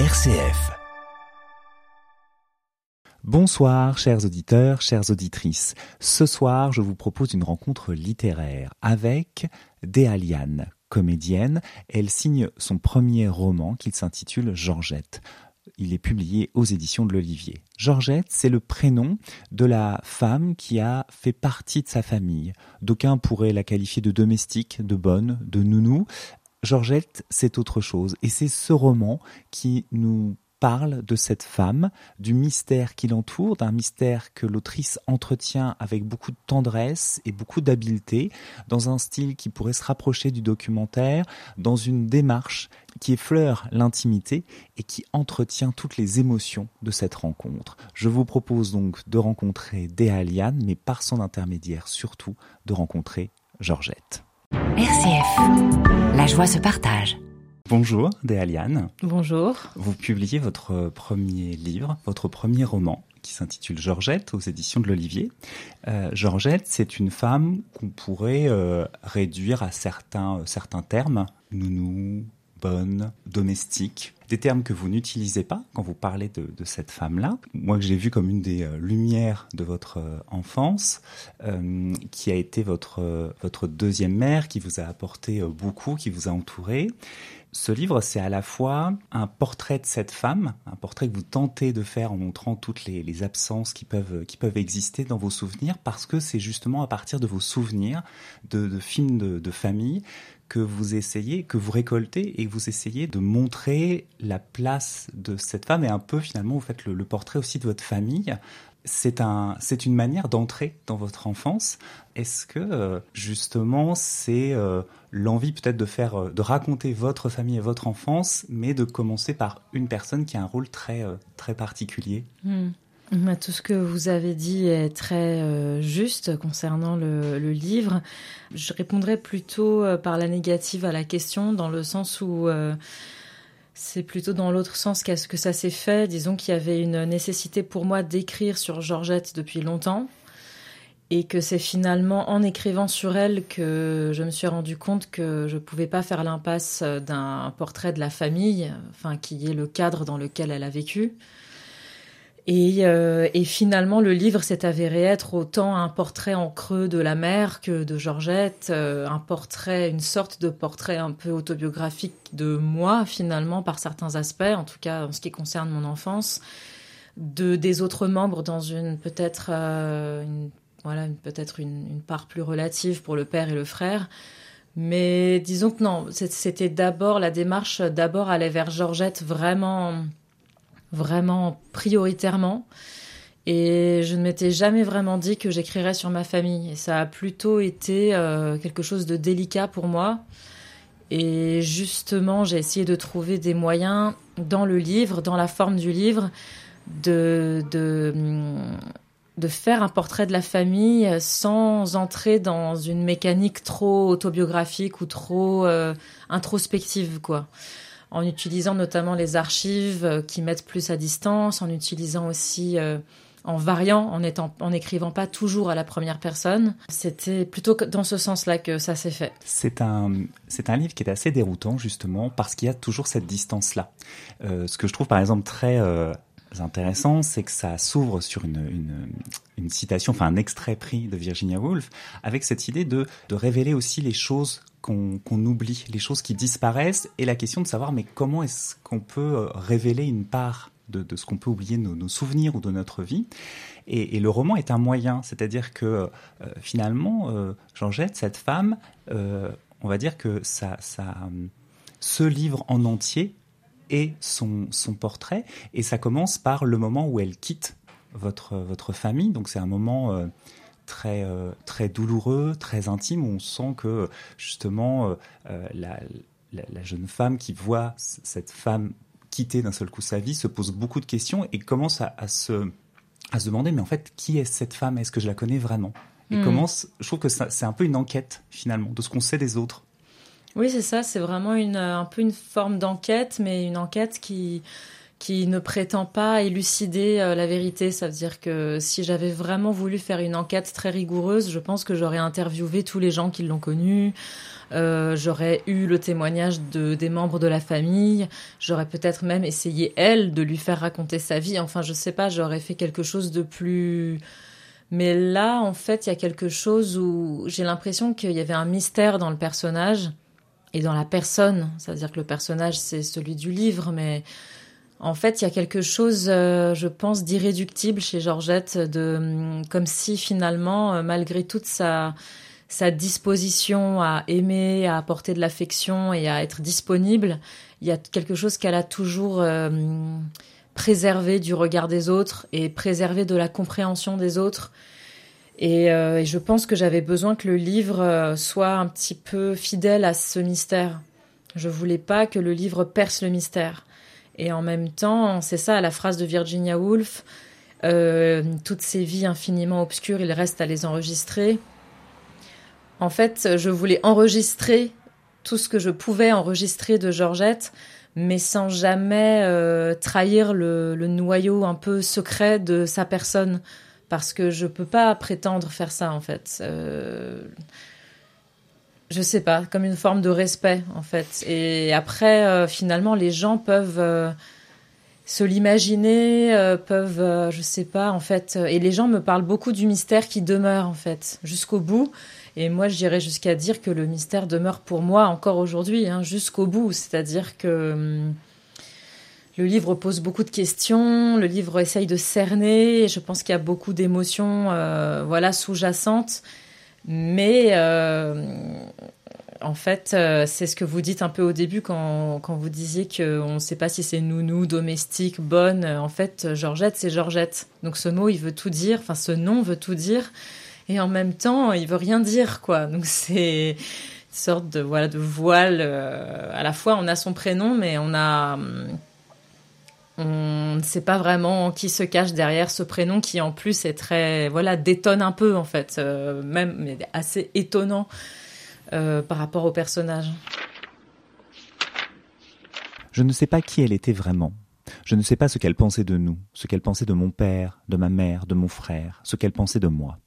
RCF. Bonsoir, chers auditeurs, chères auditrices. Ce soir, je vous propose une rencontre littéraire avec Déaliane, comédienne. Elle signe son premier roman qui s'intitule Georgette. Il est publié aux éditions de l'Olivier. Georgette, c'est le prénom de la femme qui a fait partie de sa famille. D'aucuns pourraient la qualifier de domestique, de bonne, de nounou. Georgette, c'est autre chose. Et c'est ce roman qui nous parle de cette femme, du mystère qui l'entoure, d'un mystère que l'autrice entretient avec beaucoup de tendresse et beaucoup d'habileté, dans un style qui pourrait se rapprocher du documentaire, dans une démarche qui effleure l'intimité et qui entretient toutes les émotions de cette rencontre. Je vous propose donc de rencontrer Déaliane, mais par son intermédiaire surtout de rencontrer Georgette. RCF, la joie se partage. Bonjour, Déaliane. Bonjour. Vous publiez votre premier livre, votre premier roman, qui s'intitule Georgette aux éditions de l'Olivier. Euh, Georgette, c'est une femme qu'on pourrait euh, réduire à certains, euh, certains termes, nounou, domestique, des termes que vous n'utilisez pas quand vous parlez de, cette femme-là. Moi que j'ai vu comme une des euh, lumières de votre euh, enfance, euh, qui a été votre, votre deuxième mère, qui vous a apporté beaucoup, qui vous a entouré. Ce livre, c'est à la fois un portrait de cette femme, un portrait que vous tentez de faire en montrant toutes les, absences qui peuvent, qui peuvent exister dans vos souvenirs, parce que c'est justement à partir de vos souvenirs de, de films de, de famille que vous essayez, que vous récoltez et que vous essayez de montrer la place de cette femme et un peu finalement vous faites le, portrait aussi de votre famille. C'est un, c'est une manière d'entrer dans votre enfance. Est-ce que euh, justement c'est euh, l'envie peut-être de faire, euh, de raconter votre famille et votre enfance, mais de commencer par une personne qui a un rôle très, très particulier? Hmm. Bah, Tout ce que vous avez dit est très euh, juste concernant le, livre. Je répondrai plutôt euh, par la négative à la question, dans le sens où euh, c'est plutôt dans l'autre sens qu'est-ce que ça s'est fait. Disons qu'il y avait une nécessité pour moi d'écrire sur Georgette depuis longtemps. Et que c'est finalement en écrivant sur elle que je me suis rendu compte que je pouvais pas faire l'impasse d'un portrait de la famille, enfin qui est le cadre dans lequel elle a vécu. Et, euh, et finalement, le livre s'est avéré être autant un portrait en creux de la mère que de Georgette, euh, un portrait, une sorte de portrait un peu autobiographique de moi, finalement, par certains aspects, en tout cas en ce qui concerne mon enfance, de des autres membres dans une peut-être euh, une, voilà peut-être une, une part plus relative pour le père et le frère. Mais disons que non, c'était d'abord la démarche, d'abord aller vers Georgette vraiment vraiment prioritairement. Et je ne m'étais jamais vraiment dit que j'écrirais sur ma famille. Et ça a plutôt été euh, quelque chose de délicat pour moi. Et justement, j'ai essayé de trouver des moyens dans le livre, dans la forme du livre, de, de, de faire un portrait de la famille sans entrer dans une mécanique trop autobiographique ou trop euh, introspective, quoi en utilisant notamment les archives euh, qui mettent plus à distance, en utilisant aussi, euh, en variant, en, étant, en écrivant pas toujours à la première personne. C'était plutôt dans ce sens-là que ça s'est fait. C'est un, c'est un livre qui est assez déroutant justement parce qu'il y a toujours cette distance-là. Euh, ce que je trouve par exemple très intéressant, c'est que ça s'ouvre sur une, une, citation, enfin un extrait pris de Virginia Woolf, avec cette idée de, de révéler aussi les choses qu'on qu'on oublie, les choses qui disparaissent, et la question de savoir mais comment est-ce qu'on peut euh, révéler une part de, de ce qu'on peut oublier nos, nos souvenirs ou de notre vie. Et, et le roman est un moyen, c'est-à-dire que euh, finalement, euh, Georgette, cette femme, euh, on va dire que ça, ça, ce livre en entier est son, son portrait, et ça commence par le moment où elle quitte votre, votre famille. Donc c'est un moment euh, très, euh, très douloureux, très intime, où on sent que justement euh, la, la, la jeune femme qui voit cette femme quitter d'un seul coup sa vie se pose beaucoup de questions et commence à, à se, à se demander mais en fait qui est cette femme? Est-ce que je la connais vraiment? Et Mm. commence, je trouve que c'est un peu une enquête finalement de ce qu'on sait des autres. Oui, c'est ça, c'est vraiment une, un peu une forme d'enquête, mais une enquête qui, qui ne prétend pas élucider euh, la vérité. Ça veut dire que si j'avais vraiment voulu faire une enquête très rigoureuse, je pense que j'aurais interviewé tous les gens qui l'ont connu. Euh, j'aurais eu le témoignage de, des membres de la famille. J'aurais peut-être même essayé, elle, de lui faire raconter sa vie. Enfin, je sais pas, j'aurais fait quelque chose de plus... Mais là, en fait, il y a quelque chose où j'ai l'impression qu'il y avait un mystère dans le personnage et dans la personne. C'est-à-dire que le personnage, c'est celui du livre, mais en fait, il y a quelque chose, euh, je pense, d'irréductible chez Georgette, de hum, comme si finalement, euh, malgré toute sa disposition à aimer, à apporter de l'affection et à être disponible, il y a quelque chose qu'elle a toujours euh, préservé du regard des autres et préservé de la compréhension des autres. Et, et je pense que j'avais besoin que le livre soit un petit peu fidèle à ce mystère. Je voulais pas que le livre perce le mystère. Et en même temps, c'est ça la phrase de Virginia Woolf, euh, toutes ces vies infiniment obscures, il reste à les enregistrer. En fait, je voulais enregistrer tout ce que je pouvais enregistrer de Georgette, mais sans jamais euh, trahir le, noyau un peu secret de sa personne, parce que je peux pas prétendre faire ça en fait. Euh, je sais pas, comme une forme de respect en fait. Et après, euh, finalement, les gens peuvent euh, se l'imaginer, euh, peuvent, je sais pas, en fait. et les gens me parlent beaucoup du mystère qui demeure en fait jusqu'au bout. Et moi, je dirais jusqu'à dire que le mystère demeure pour moi encore aujourd'hui, hein, jusqu'au bout. C'est-à-dire que hum, le livre pose beaucoup de questions, le livre essaye de cerner. Je pense qu'il y a beaucoup d'émotions, voilà, sous-jacentes. Mais euh, en fait, euh, c'est ce que vous dites un peu au début quand, vous disiez qu'on ne sait pas si c'est nounou, domestique, bonne. En fait, Georgette, c'est Georgette. Donc ce mot, il veut tout dire. Enfin, ce nom veut tout dire. Et en même temps, il veut rien dire, quoi. Donc c'est une sorte de voile. Euh, à la fois, on a son prénom, mais on a on ne sait pas vraiment qui se cache derrière ce prénom qui en plus est très voilà détonne un peu en fait euh, même mais assez étonnant euh, par rapport au personnage. Je ne sais pas qui elle était vraiment. Je ne sais pas ce qu'elle pensait de nous, ce qu'elle pensait de mon père, de ma mère, de mon frère, ce qu'elle pensait de moi.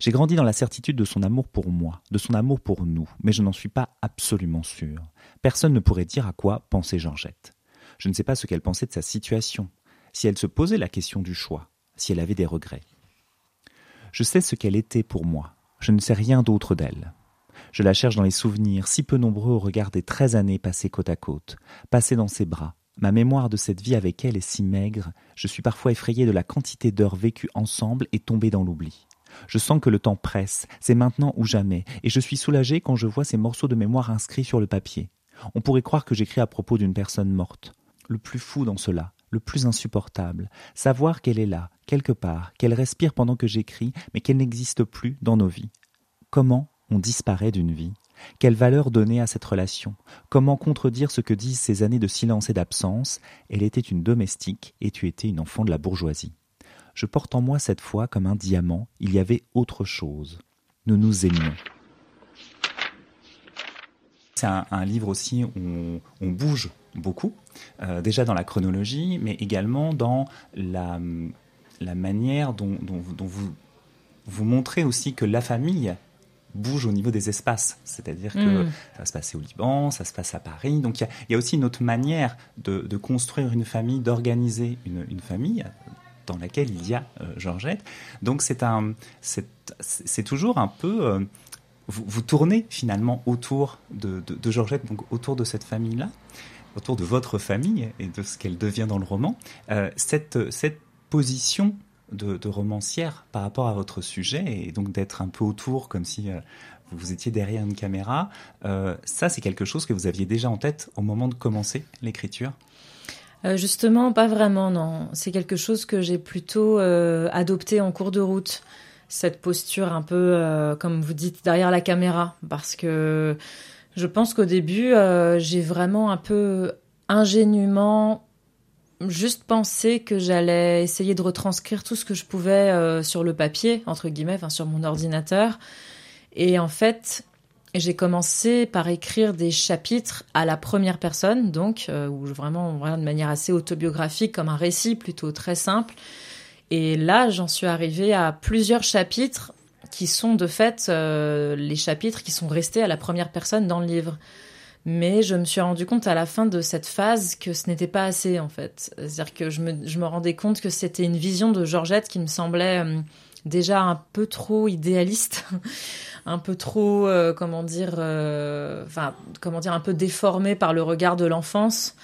J'ai grandi dans la certitude de son amour pour moi, de son amour pour nous, mais je n'en suis pas absolument sûr. Personne ne pourrait dire à quoi pensait Georgette. Je ne sais pas ce qu'elle pensait de sa situation, si elle se posait la question du choix, si elle avait des regrets. Je sais ce qu'elle était pour moi, je ne sais rien d'autre d'elle. Je la cherche dans les souvenirs, si peu nombreux au regard des treize années passées côte à côte, passées dans ses bras. Ma mémoire de cette vie avec elle est si maigre, je suis parfois effrayé de la quantité d'heures vécues ensemble et tombées dans l'oubli. Je sens que le temps presse, c'est maintenant ou jamais, et je suis soulagé quand je vois ces morceaux de mémoire inscrits sur le papier. On pourrait croire que j'écris à propos d'une personne morte le plus fou dans cela, le plus insupportable, savoir qu'elle est là, quelque part, qu'elle respire pendant que j'écris, mais qu'elle n'existe plus dans nos vies. Comment on disparaît d'une vie? Quelle valeur donner à cette relation? Comment contredire ce que disent ces années de silence et d'absence? Elle était une domestique et tu étais une enfant de la bourgeoisie. Je porte en moi cette fois comme un diamant, il y avait autre chose. Nous nous aimions. C'est un, livre aussi où on bouge beaucoup, euh, déjà dans la chronologie, mais également dans la, la manière dont, dont, vous, vous montrez aussi que la famille bouge au niveau des espaces. C'est-à-dire que mm. ça se passe au Liban, ça se passe à Paris. Donc il y, y, a aussi une autre manière de, de construire une famille, d'organiser une, une, famille dans laquelle il y a euh, Georgette. Donc c'est un, c'est toujours un peu... Euh, vous, tournez finalement autour de, de, Georgette, donc autour de cette famille-là autour de votre famille et de ce qu'elle devient dans le roman, euh, cette, cette position de, romancière par rapport à votre sujet et donc d'être un peu autour comme si euh, vous étiez derrière une caméra, euh, ça c'est quelque chose que vous aviez déjà en tête au moment de commencer l'écriture? Justement, pas vraiment, non. C'est quelque chose que j'ai plutôt adopté en cours de route. Cette posture un peu, comme vous dites, derrière la caméra. Parce que je pense qu'au début, euh, j'ai vraiment un peu ingénument juste pensé que j'allais essayer de retranscrire tout ce que je pouvais euh, sur le papier, entre guillemets, sur mon ordinateur. Et en fait, j'ai commencé par écrire des chapitres à la première personne, donc, euh, vraiment, de manière assez autobiographique, comme un récit plutôt très simple. Et là, j'en suis arrivée à plusieurs chapitres qui sont de fait euh, les chapitres qui sont restés à la première personne dans le livre. Mais je me suis rendu compte à la fin de cette phase que ce n'était pas assez en fait. C'est-à-dire que je me, rendais compte que c'était une vision de Georgette qui me semblait euh, déjà un peu trop idéaliste, un peu trop, euh, comment dire, comment dire, un peu déformée par le regard de l'enfance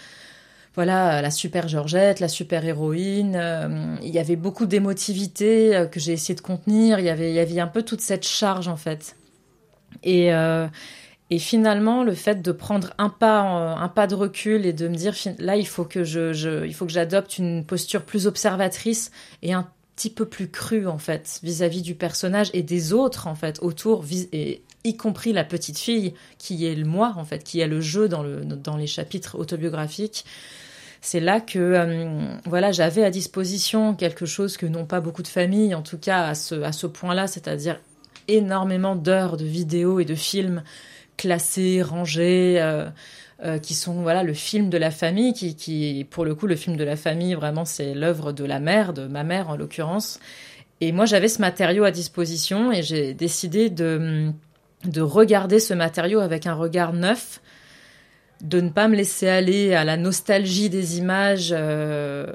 voilà, la super Georgette, la super héroïne. Euh, il y avait beaucoup d'émotivité euh, que j'ai essayé de contenir. Il y avait, y avait un peu toute cette charge en fait. Et, euh, et finalement, le fait de prendre un pas, un pas de recul et de me dire là, il faut que je, j'adopte une posture plus observatrice et un petit peu plus crue en fait vis-à-vis du personnage et des autres en fait autour y compris la petite fille qui est le moi en fait qui est le jeu dans le dans les chapitres autobiographiques c'est là que euh, voilà j'avais à disposition quelque chose que n'ont pas beaucoup de familles, en tout cas à ce, à ce point-là, c'est-à-dire énormément d'heures de vidéos et de films classés, rangés, euh, euh, qui sont voilà le film de la famille, qui, qui pour le coup le film de la famille vraiment c'est l'œuvre de la mère, de ma mère en l'occurrence. Et moi j'avais ce matériau à disposition et j'ai décidé de de regarder ce matériau avec un regard neuf de ne pas me laisser aller à la nostalgie des images euh,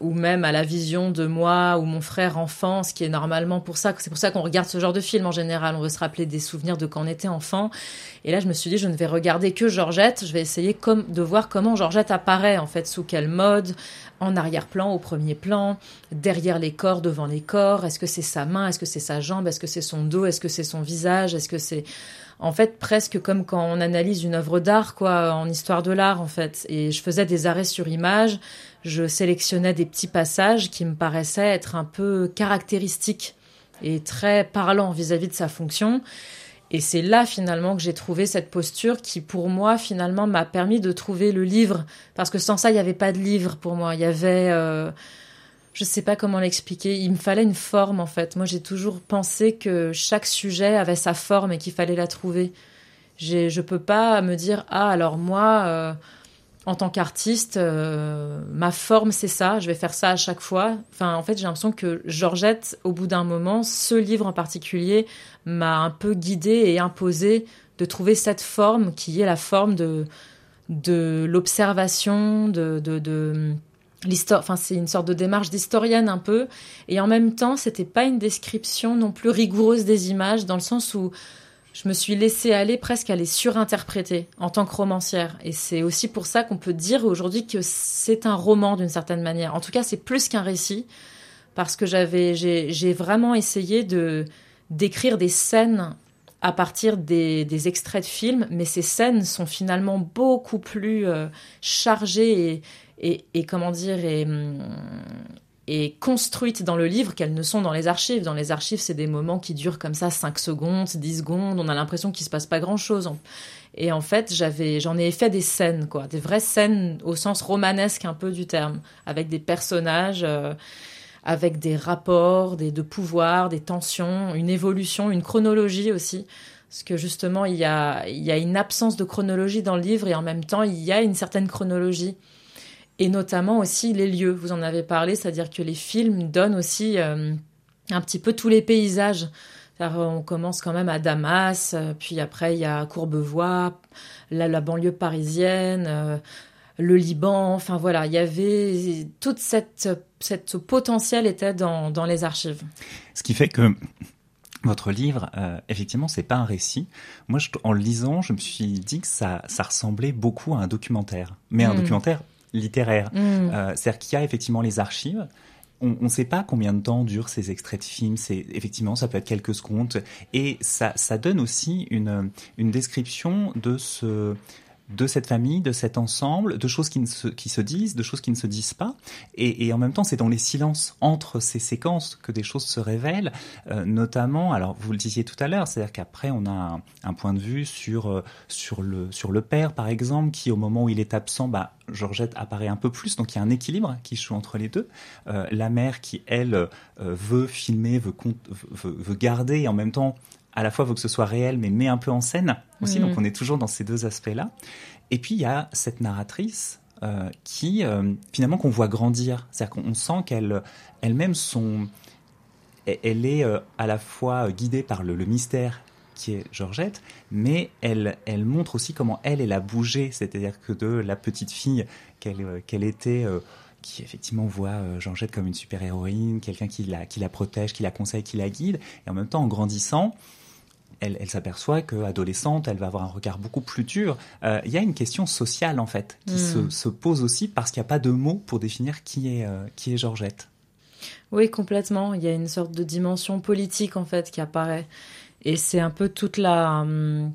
ou même à la vision de moi ou mon frère enfant, ce qui est normalement pour ça. C'est pour ça qu'on regarde ce genre de film en général. On veut se rappeler des souvenirs de quand on était enfant. Et là, je me suis dit, je ne vais regarder que Georgette. Je vais essayer comme, de voir comment Georgette apparaît, en fait, sous quel mode, en arrière-plan, au premier plan, derrière les corps, devant les corps? Est-ce que c'est sa main? Est-ce que c'est sa jambe? Est-ce que c'est son dos? Est-ce que c'est son visage? Est-ce que c'est en fait presque comme quand on analyse une œuvre d'art, quoi, en histoire de l'art, en fait. Et je faisais des arrêts sur image, je sélectionnais des petits passages qui me paraissaient être un peu caractéristiques et très parlants vis-à-vis de sa fonction. Et c'est là finalement que j'ai trouvé cette posture qui pour moi finalement m'a permis de trouver le livre parce que sans ça il n'y avait pas de livre pour moi. Il y avait euh, je sais pas comment l'expliquer. Il me fallait une forme en fait. Moi, j'ai toujours pensé que chaque sujet avait sa forme et qu'il fallait la trouver. Je peux pas me dire ah alors moi euh, en tant qu'artiste euh, ma forme c'est ça, je vais faire ça à chaque fois. Enfin en fait j'ai l'impression que Georgette au bout d'un moment ce livre en particulier m'a un peu guidée et imposé de trouver cette forme qui est la forme de de l'observation de, de enfin c'est une sorte de démarche d'historienne un peu, et en même temps c'était pas une description non plus rigoureuse des images dans le sens où je me suis laissée aller presque à les surinterpréter en tant que romancière, et c'est aussi pour ça qu'on peut dire aujourd'hui que c'est un roman d'une certaine manière. En tout cas c'est plus qu'un récit parce que j'avais j'ai vraiment essayé de d'écrire des scènes à partir des, extraits de films, mais ces scènes sont finalement beaucoup plus euh, chargées et, comment dire, et, construites dans le livre qu'elles ne sont dans les archives. Dans les archives, c'est des moments qui durent comme ça 5 secondes, 10 secondes, on a l'impression qu'il se passe pas grand-chose. Et en fait, j'avais, j'en ai fait des scènes, quoi, des vraies scènes au sens romanesque un peu du terme, avec des personnages, euh, avec des rapports, des, de pouvoir, des tensions, une évolution, une chronologie aussi. Parce que justement, il y a, il y a une absence de chronologie dans le livre et en même temps, il y a une certaine chronologie et notamment aussi les lieux. Vous en avez parlé, c'est-à-dire que les films donnent aussi euh, un petit peu tous les paysages. on commence quand même à Damas, euh, puis après il y a Courbevoie, la, banlieue parisienne, euh, le Liban. Enfin voilà, il y avait toute cette, cette potentiel était dans, dans les archives. Ce qui fait que votre livre, euh, effectivement, c'est pas un récit. Moi, je, en le lisant, je me suis dit que ça, ça ressemblait beaucoup à un documentaire, mais un hmm. documentaire littéraire. Mm. Euh, C'est-à-dire qu'il y a effectivement les archives. On ne sait pas combien de temps durent ces extraits de films. C'est effectivement, ça peut être quelques secondes, et ça, ça donne aussi une, une description de ce de cette famille, de cet ensemble, de choses qui, se, qui se disent, de choses qui ne se disent pas. Et, et en même temps, c'est dans les silences entre ces séquences que des choses se révèlent, euh, notamment, alors vous le disiez tout à l'heure, c'est-à-dire qu'après, on a un, point de vue sur, euh, sur, le, sur le père, par exemple, qui au moment où il est absent, bah, Georgette apparaît un peu plus, donc il y a un équilibre qui joue entre les deux. Euh, la mère qui, elle, veut filmer, veut, veut, veut garder, et en même temps, à la fois veut que ce soit réel, mais met un peu en scène aussi. Mhm. Donc on est toujours dans ces deux aspects-là. Et puis il y a cette narratrice euh, qui euh, finalement qu'on voit grandir. C'est-à-dire qu'on sent qu'elle elle-même son elle est euh, à la fois guidée par le, le mystère qui est Georgette, mais elle, elle montre aussi comment elle, elle a bougé, c'est-à-dire que de la petite fille qu'elle qu'elle était, qui effectivement voit Georgette comme une super-héroïne, quelqu'un qui la, qui la protège, qui la conseille, qui la guide, et en même temps, en grandissant, elle, elle s'aperçoit qu'adolescente, elle va avoir un regard beaucoup plus dur. Euh, Il y a une question sociale, en fait, qui se, se pose aussi parce qu'il n'y a pas de mots pour définir qui est, euh, qui est Georgette. Oui, complètement. Il y a une sorte de dimension politique en fait qui apparaît. Et c'est un peu toute la, hum,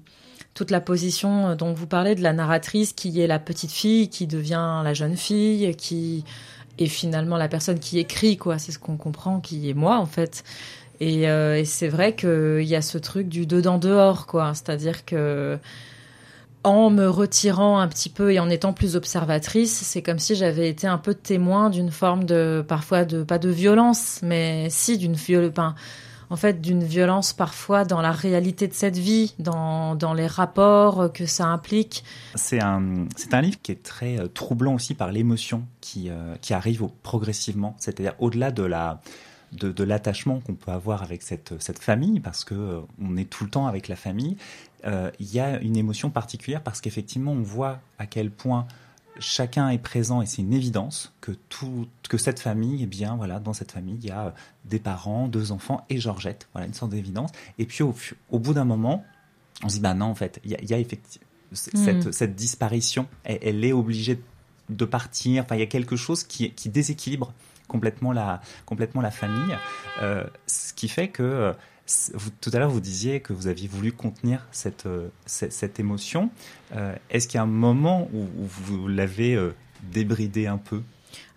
toute la position dont vous parlez de la narratrice qui est la petite fille, qui devient la jeune fille, qui est finalement la personne qui écrit, quoi. C'est ce qu'on comprend, qui est moi en fait. Et, euh, et c'est vrai qu'il y a ce truc du dedans-dehors, quoi. C'est-à-dire que en me retirant un petit peu et en étant plus observatrice, c'est comme si j'avais été un peu témoin d'une forme de, parfois de, pas de violence, mais si d'une violence, en fait, d'une violence parfois dans la réalité de cette vie, dans, dans les rapports que ça implique. C'est un, un livre qui est très euh, troublant aussi par l'émotion qui, euh, qui arrive progressivement, c'est-à-dire au-delà de la de, de l'attachement qu'on peut avoir avec cette, cette famille, parce que euh, on est tout le temps avec la famille, euh, il y a une émotion particulière parce qu'effectivement on voit à quel point chacun est présent et c'est une évidence que tout que cette famille, eh bien voilà, dans cette famille il y a euh, des parents, deux enfants et Georgette, voilà une sorte d'évidence. Et puis au, au bout d'un moment, on se dit bah non en fait, il y a, il y a effectivement cette, cette disparition, elle, elle est obligée de partir. Enfin, il y a quelque chose qui, qui déséquilibre complètement la, complètement la famille. Euh, ce qui fait que, euh, tout à l'heure, vous disiez que vous aviez voulu contenir cette, euh, cette, émotion. Est-ce qu'il y a un moment où, vous l'avez débridé un peu?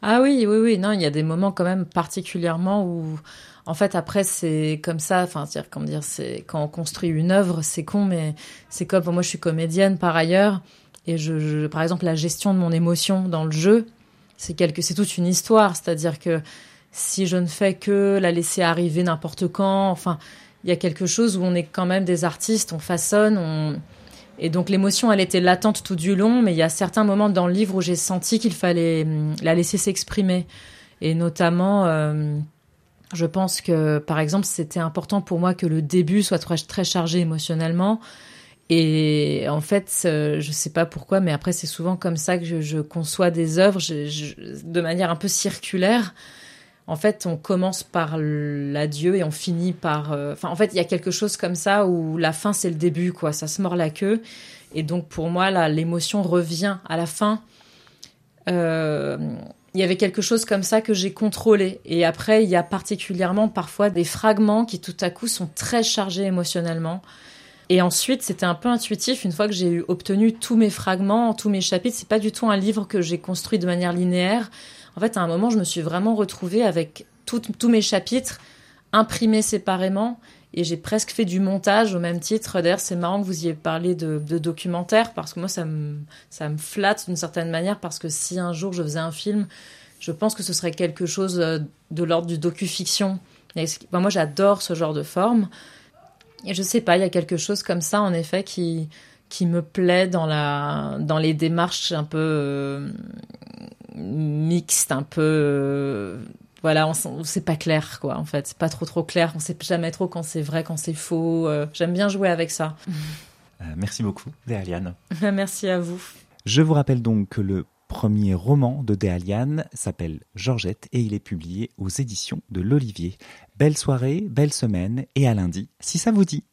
Ah oui, oui, oui. Non, il y a des moments quand même particulièrement où, en fait, après, c'est comme ça. Enfin, c'est-à-dire, comment dire, c'est quand on construit une œuvre, c'est con, mais c'est comme moi, je suis comédienne par ailleurs, et je, je- par exemple, la gestion de mon émotion dans le jeu, c'est quelque, c'est toute une histoire. C'est-à-dire que si je ne fais que la laisser arriver n'importe quand, enfin, il y a quelque chose où on est quand même des artistes, on façonne, on et donc l'émotion, elle était latente tout du long, mais il y a certains moments dans le livre où j'ai senti qu'il fallait hum, la laisser s'exprimer. Et notamment, euh, je pense que, par exemple, c'était important pour moi que le début soit très, très chargé émotionnellement. Et en fait, euh, je sais pas pourquoi, mais après, c'est souvent comme ça que je, conçois des œuvres, de manière un peu circulaire. En fait, on commence par l'adieu et on finit par. euh, Enfin, en fait, il y a quelque chose comme ça où la fin c'est le début, quoi. Ça se mord la queue. Et donc, pour moi, là, l'émotion revient à la fin. Euh, il y avait quelque chose comme ça que j'ai contrôlé. Et après, il y a particulièrement parfois des fragments qui tout à coup sont très chargés émotionnellement. Et ensuite, c'était un peu intuitif. Une fois que j'ai obtenu tous mes fragments, tous mes chapitres, c'est pas du tout un livre que j'ai construit de manière linéaire. En fait, à un moment, je me suis vraiment retrouvée avec tous mes chapitres imprimés séparément. Et j'ai presque fait du montage au même titre. D'ailleurs, c'est marrant que vous ayez parlé de, documentaire parce que moi, ça me, ça me flatte d'une certaine manière parce que si un jour je faisais un film, je pense que ce serait quelque chose euh, de l'ordre du docu-fiction. Ben, moi, j'adore ce genre de forme. Et je sais pas, il y a quelque chose comme ça, en effet, qui, qui me plaît dans, la, dans les démarches un peu euh, mixtes, un peu. euh, voilà, on, c'est pas clair, quoi, en fait. C'est pas trop, trop clair. On sait jamais trop quand c'est vrai, quand c'est faux. Euh, J'aime bien jouer avec ça. Merci beaucoup, Déaliane. Merci à vous. Je vous rappelle donc que le premier roman de Déaliane s'appelle Georgette et il est publié aux éditions de l'Olivier. Belle soirée, belle semaine et à lundi, si ça vous dit.